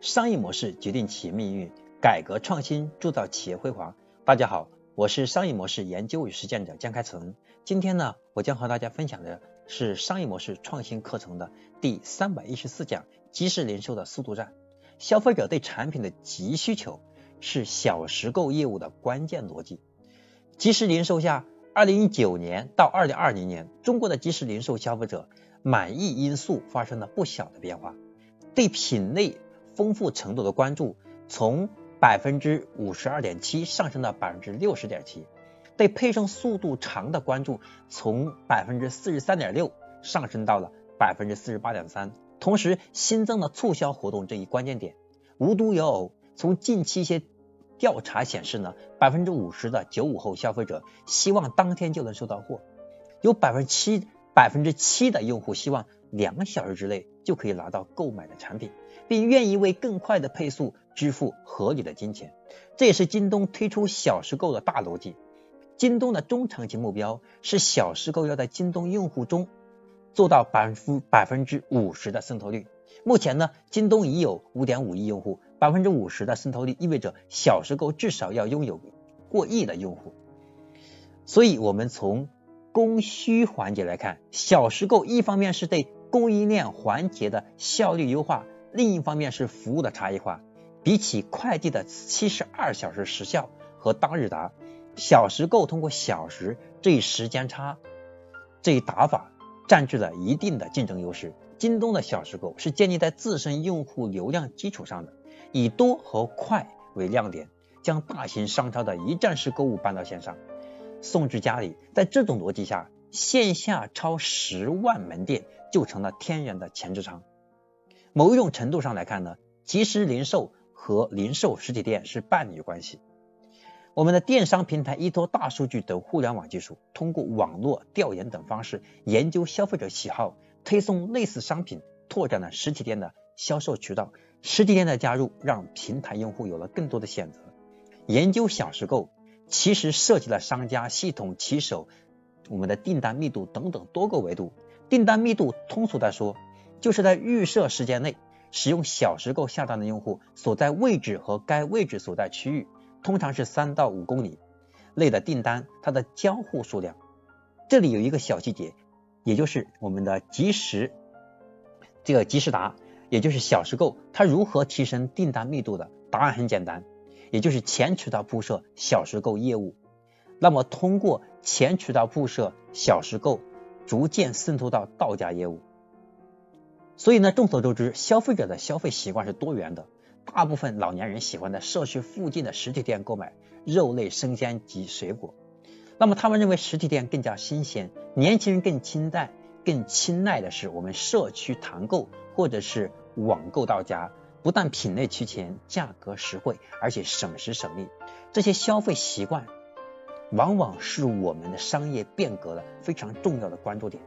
商业模式决定企业命运，改革创新铸造企业辉煌。大家好，我是商业模式研究与实践者江开成。今天呢，我将和大家分享的是商业模式创新课程的第三百一十四讲：即时零售的速度战。消费者对产品的急需求是小时购业务的关键逻辑。即时零售下，二零一九年到二零二零年，中国的即时零售消费者满意因素发生了不小的变化，对品类。丰富程度的关注从百分之五十二点七上升到百分之六十点七，对配送速度长的关注从百分之四十三点六上升到了百分之四十八点三。同时新增了促销活动这一关键点。无独有偶，从近期一些调查显示呢，百分之五十的九五后消费者希望当天就能收到货，有百分之七百分之七的用户希望两个小时之内就可以拿到购买的产品。并愿意为更快的配速支付合理的金钱，这也是京东推出小时购的大逻辑。京东的中长期目标是小时购要在京东用户中做到百分之百分之五十的渗透率。目前呢，京东已有五点五亿用户，百分之五十的渗透率意味着小时购至少要拥有过亿的用户。所以，我们从供需环节来看，小时购一方面是对供应链环节的效率优化。另一方面是服务的差异化，比起快递的七十二小时时效和当日达，小时购通过小时这一时间差这一打法占据了一定的竞争优势。京东的小时购是建立在自身用户流量基础上的，以多和快为亮点，将大型商超的一站式购物搬到线上，送至家里。在这种逻辑下，线下超十万门店就成了天然的前置仓。某一种程度上来看呢，即时零售和零售实体店是伴侣关系。我们的电商平台依托大数据等互联网技术，通过网络调研等方式研究消费者喜好，推送类似商品，拓展了实体店的销售渠道。实体店的加入，让平台用户有了更多的选择。研究小时购其实涉及了商家系统、骑手、我们的订单密度等等多个维度。订单密度，通俗的说。就是在预设时间内使用小时购下单的用户所在位置和该位置所在区域，通常是三到五公里内的订单，它的交互数量。这里有一个小细节，也就是我们的即时这个即时达，也就是小时购，它如何提升订单密度的？答案很简单，也就是前渠道铺设小时购业务。那么通过前渠道铺设小时购，逐渐渗透到到家业务。所以呢，众所周知，消费者的消费习惯是多元的。大部分老年人喜欢在社区附近的实体店购买肉类、生鲜及水果。那么他们认为实体店更加新鲜。年轻人更清淡、更青睐的是我们社区团购或者是网购到家，不但品类齐全、价格实惠，而且省时省力。这些消费习惯往往是我们的商业变革的非常重要的关注点。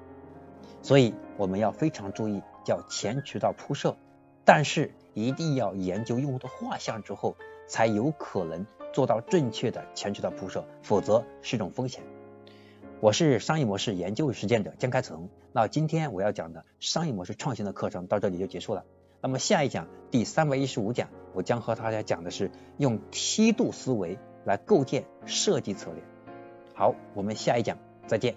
所以我们要非常注意。叫前渠道铺设，但是一定要研究用户的画像之后，才有可能做到正确的前渠道铺设，否则是一种风险。我是商业模式研究与实践者江开成，那今天我要讲的商业模式创新的课程到这里就结束了。那么下一讲第三百一十五讲，我将和大家讲的是用梯度思维来构建设计策略。好，我们下一讲再见。